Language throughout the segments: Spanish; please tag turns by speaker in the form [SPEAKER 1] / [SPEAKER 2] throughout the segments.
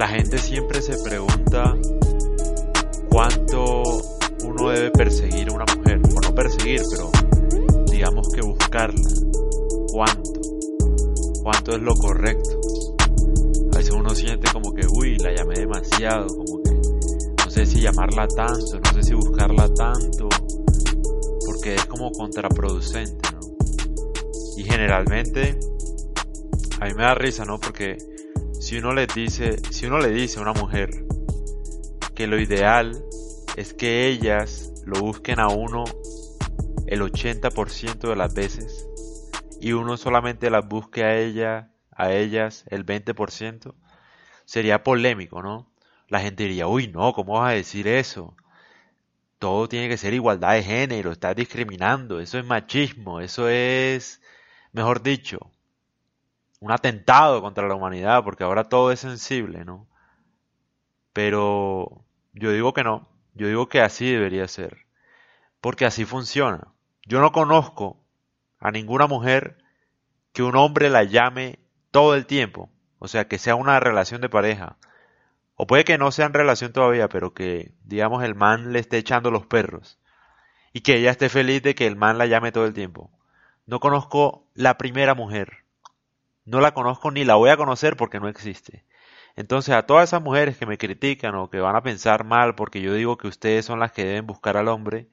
[SPEAKER 1] la gente siempre se pregunta cuánto uno debe perseguir a una mujer, o no perseguir, pero digamos que buscarla. ¿Cuánto? ¿Cuánto es lo correcto? A veces uno siente como que, uy, la llamé demasiado, como que no sé si llamarla tanto, no sé si buscarla tanto, porque es como contraproducente, ¿no? Y generalmente, a mí me da risa, ¿no? Porque si uno le dice, si uno le dice a una mujer que lo ideal es que ellas lo busquen a uno el 80% de las veces y uno solamente las busque a ella, a ellas el 20%, sería polémico, ¿no? La gente diría, uy, no, ¿cómo vas a decir eso? Todo tiene que ser igualdad de género, estás discriminando, eso es machismo, eso es, mejor dicho, un atentado contra la humanidad, porque ahora todo es sensible, ¿no? Pero yo digo que no, yo digo que así debería ser, porque así funciona. Yo no conozco a ninguna mujer que un hombre la llame todo el tiempo, o sea, que sea una relación de pareja, o puede que no sea en relación todavía, pero que, digamos, el man le esté echando los perros, y que ella esté feliz de que el man la llame todo el tiempo. No conozco la primera mujer, no la conozco ni la voy a conocer porque no existe. Entonces a todas esas mujeres que me critican o que van a pensar mal porque yo digo que ustedes son las que deben buscar al hombre,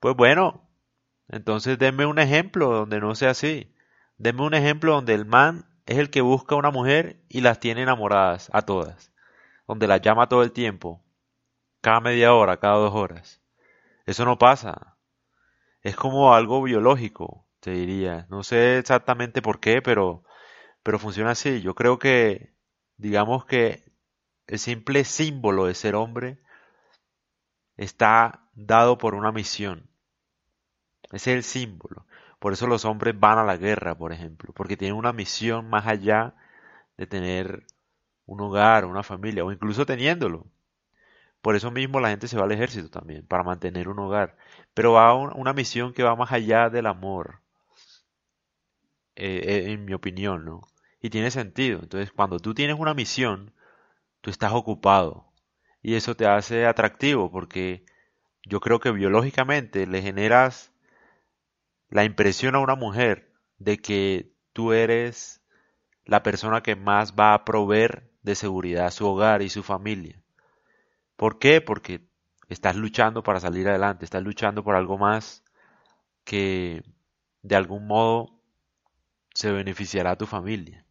[SPEAKER 1] pues bueno, entonces denme un ejemplo donde no sea así. Denme un ejemplo donde el man es el que busca a una mujer y las tiene enamoradas a todas. Donde las llama todo el tiempo. Cada media hora, cada dos horas. Eso no pasa. Es como algo biológico, diría. No sé exactamente por qué, pero, pero funciona así. Yo creo que, digamos que el simple símbolo de ser hombre está dado por una misión. Ese es el símbolo. Por eso los hombres van a la guerra, por ejemplo, porque tienen una misión más allá de tener un hogar, una familia, o incluso teniéndolo. Por eso mismo la gente se va al ejército también, para mantener un hogar. Pero va a una misión que va más allá del amor, eh, eh, en mi opinión, ¿no? Y tiene sentido. Entonces, cuando tú tienes una misión, tú estás ocupado. Y eso te hace atractivo, porque yo creo que biológicamente le generas la impresión a una mujer de que tú eres la persona que más va a proveer de seguridad a su hogar y su familia. ¿Por qué? Porque estás luchando para salir adelante, estás luchando por algo más que de algún modo se beneficiará tu familia.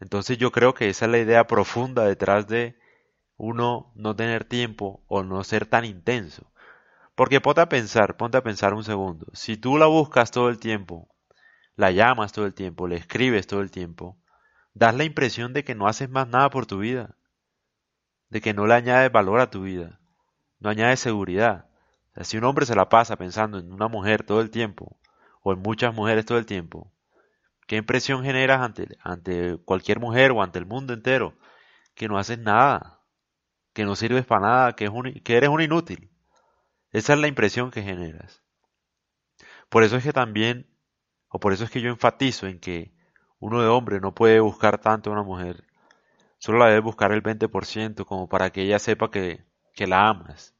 [SPEAKER 1] Entonces yo creo que esa es la idea profunda detrás de uno no tener tiempo o no ser tan intenso. Porque ponte a pensar, ponte a pensar un segundo. Si tú la buscas todo el tiempo, la llamas todo el tiempo, le escribes todo el tiempo, das la impresión de que no haces más nada por tu vida, de que no le añades valor a tu vida, no añades seguridad. Si un hombre se la pasa pensando en una mujer todo el tiempo, o en muchas mujeres todo el tiempo, ¿qué impresión generas ante, ante cualquier mujer o ante el mundo entero? Que no haces nada, que no sirves para nada, que, es un, que eres un inútil. Esa es la impresión que generas. Por eso es que también, o por eso es que yo enfatizo en que uno de hombre no puede buscar tanto a una mujer. Solo la debe buscar el 20% como para que ella sepa que, que la amas.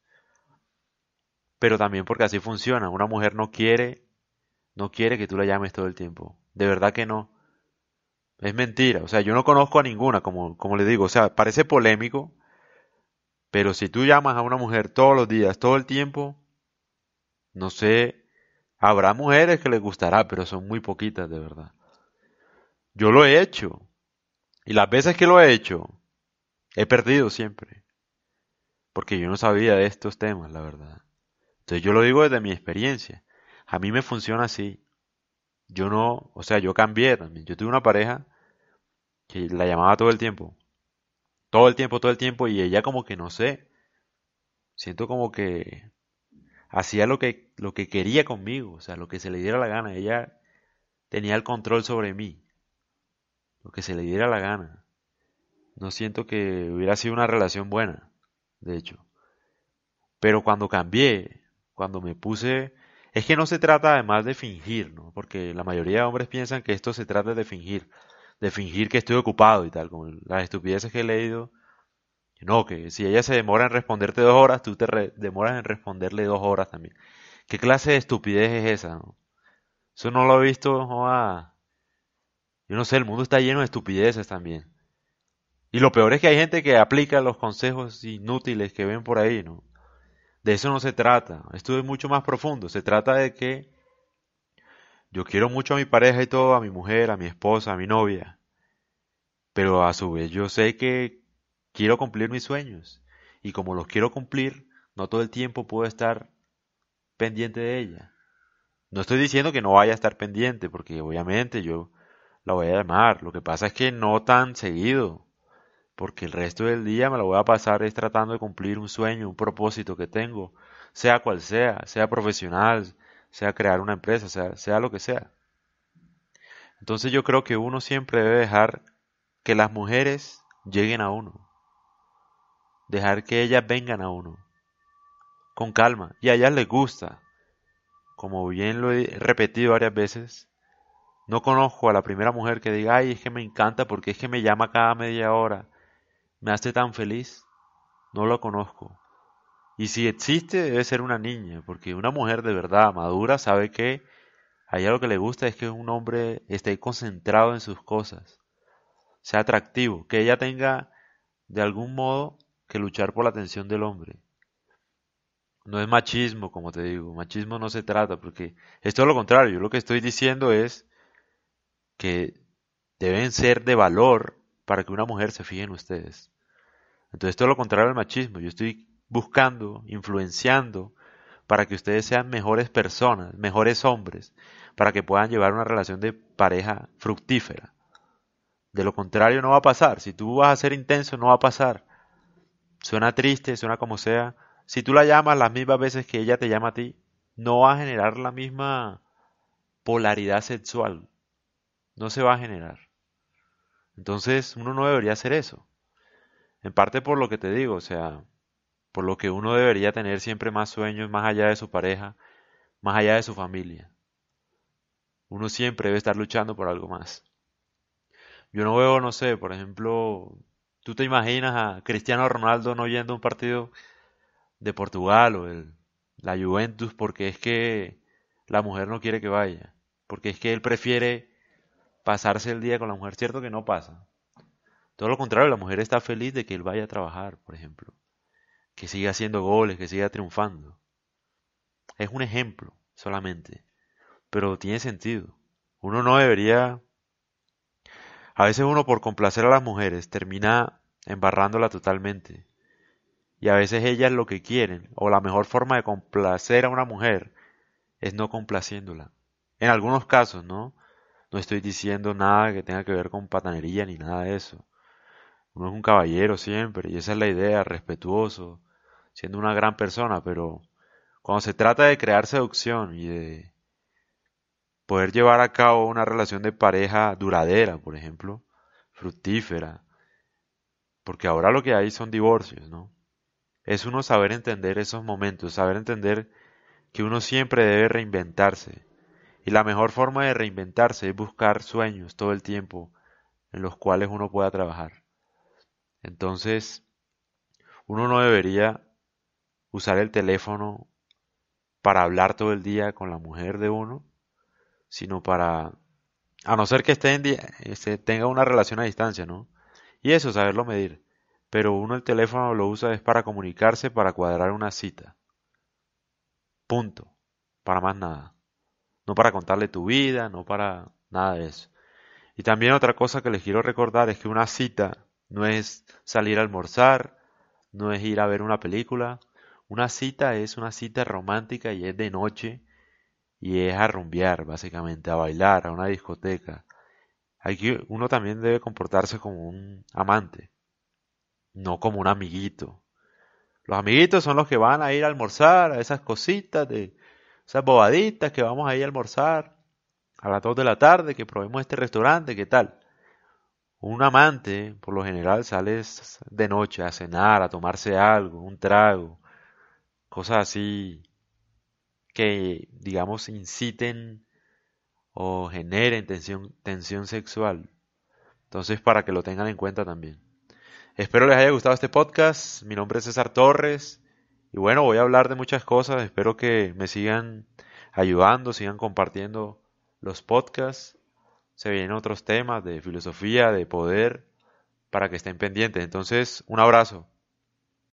[SPEAKER 1] Pero también porque así funciona. Una mujer no quiere, no quiere que tú la llames todo el tiempo. De verdad que no. Es mentira. O sea, yo no conozco a ninguna, como, como le digo. O sea, parece polémico, pero si tú llamas a una mujer todos los días, todo el tiempo, no sé, habrá mujeres que les gustará, pero son muy poquitas de verdad. Yo lo he hecho. Y las veces que lo he hecho, he perdido siempre. Porque yo no sabía de estos temas, la verdad. Entonces yo lo digo desde mi experiencia. A mí me funciona así. Yo no, o sea, yo cambié también. Yo tuve una pareja que la llamaba todo el tiempo todo el tiempo, todo el tiempo, y ella como que no sé, siento como que hacía lo que, lo que quería conmigo, o sea, lo que se le diera la gana, ella tenía el control sobre mí, lo que se le diera la gana. No siento que hubiera sido una relación buena, de hecho. Pero cuando cambié, cuando me puse... Es que no se trata además de fingir, ¿no? Porque la mayoría de hombres piensan que esto se trata de fingir. de fingir que estoy ocupado y tal, como las estupideces que he leído. No, que si ella se demora en responderte dos horas, tú te demoras en responderle dos horas también. ¿Qué clase de estupidez es esa? No? Eso no lo he visto, yo no sé, el mundo está lleno de estupideces también. Y lo peor es que hay gente que aplica los consejos inútiles que ven por ahí, ¿no? De eso no se trata. Esto es mucho más profundo. Se trata de que yo quiero mucho a mi pareja y todo, a mi mujer, a mi esposa, a mi novia. Pero a su vez yo sé que quiero cumplir mis sueños. Y como los quiero cumplir, no todo el tiempo puedo estar pendiente de ella. No estoy diciendo que no vaya a estar pendiente, porque obviamente yo la voy a llamar. Lo que pasa es que no tan seguido, porque el resto del día me la voy a pasar es tratando de cumplir un sueño, un propósito que tengo, sea cual sea, sea profesional, sea crear una empresa, sea, sea lo que sea. Entonces yo creo que uno siempre debe dejar que las mujeres lleguen a uno. Dejar que ellas vengan a uno. Con calma. Y a ellas les gusta. Como bien lo he repetido varias veces, no conozco a la primera mujer que diga, ay, es que me encanta porque es que me llama cada media hora. Me hace tan feliz. No lo conozco. Y si existe, debe ser una niña, porque una mujer de verdad madura sabe que a ella lo que le gusta es que un hombre esté concentrado en sus cosas, sea atractivo, que ella tenga de algún modo que luchar por la atención del hombre. No es machismo, como te digo, machismo no se trata, porque es todo lo contrario. Yo lo que estoy diciendo es que deben ser de valor para que una mujer se fije en ustedes. Entonces, todo lo contrario al machismo. Yo estoy buscando, influenciando para que ustedes sean mejores personas, mejores hombres, para que puedan llevar una relación de pareja fructífera. De lo contrario no va a pasar. Si tú vas a ser intenso, no va a pasar. Suena triste, suena como sea. Si tú la llamas las mismas veces que ella te llama a ti, no va a generar la misma polaridad sexual. No se va a generar. Entonces uno no debería hacer eso. En parte por lo que te digo, o sea, por lo que uno debería tener siempre más sueños más allá de su pareja, más allá de su familia. Uno siempre debe estar luchando por algo más. Yo no veo, no sé, por ejemplo, tú te imaginas a Cristiano Ronaldo no yendo a un partido de Portugal o el, la Juventus porque es que la mujer no quiere que vaya, porque es que él prefiere pasarse el día con la mujer, cierto que no pasa. Todo lo contrario, la mujer está feliz de que él vaya a trabajar, por ejemplo que siga haciendo goles, que siga triunfando. Es un ejemplo solamente, pero tiene sentido. Uno no debería... A veces uno por complacer a las mujeres termina embarrándola totalmente. Y a veces ellas lo que quieren, o la mejor forma de complacer a una mujer, es no complaciéndola. En algunos casos, ¿no? No estoy diciendo nada que tenga que ver con patanería ni nada de eso. Uno es un caballero siempre, y esa es la idea, respetuoso, siendo una gran persona, pero cuando se trata de crear seducción y de poder llevar a cabo una relación de pareja duradera, por ejemplo, fructífera, porque ahora lo que hay son divorcios, ¿no? Es uno saber entender esos momentos, saber entender que uno siempre debe reinventarse. Y la mejor forma de reinventarse es buscar sueños todo el tiempo en los cuales uno pueda trabajar. Entonces, uno no debería usar el teléfono para hablar todo el día con la mujer de uno, sino para, a no ser que esté en este, tenga una relación a distancia, ¿no? Y eso, saberlo medir. Pero uno el teléfono lo usa es para comunicarse, para cuadrar una cita. Punto. Para más nada. No para contarle tu vida, no para nada de eso. Y también otra cosa que les quiero recordar es que una cita no es salir a almorzar, no es ir a ver una película, una cita es una cita romántica y es de noche y es a rumbear, básicamente, a bailar, a una discoteca. Aquí uno también debe comportarse como un amante, no como un amiguito. Los amiguitos son los que van a ir a almorzar, a esas cositas, de esas bobaditas que vamos a ir a almorzar a las 2 de la tarde, que probemos este restaurante, ¿qué tal? Un amante, por lo general, sale de noche a cenar, a tomarse algo, un trago, cosas así que, digamos, inciten o generen tensión, tensión sexual. Entonces, para que lo tengan en cuenta también. Espero les haya gustado este podcast. Mi nombre es César Torres. Y bueno, voy a hablar de muchas cosas. Espero que me sigan ayudando, sigan compartiendo los podcasts. Se vienen otros temas de filosofía, de poder, para que estén pendientes. Entonces, un abrazo.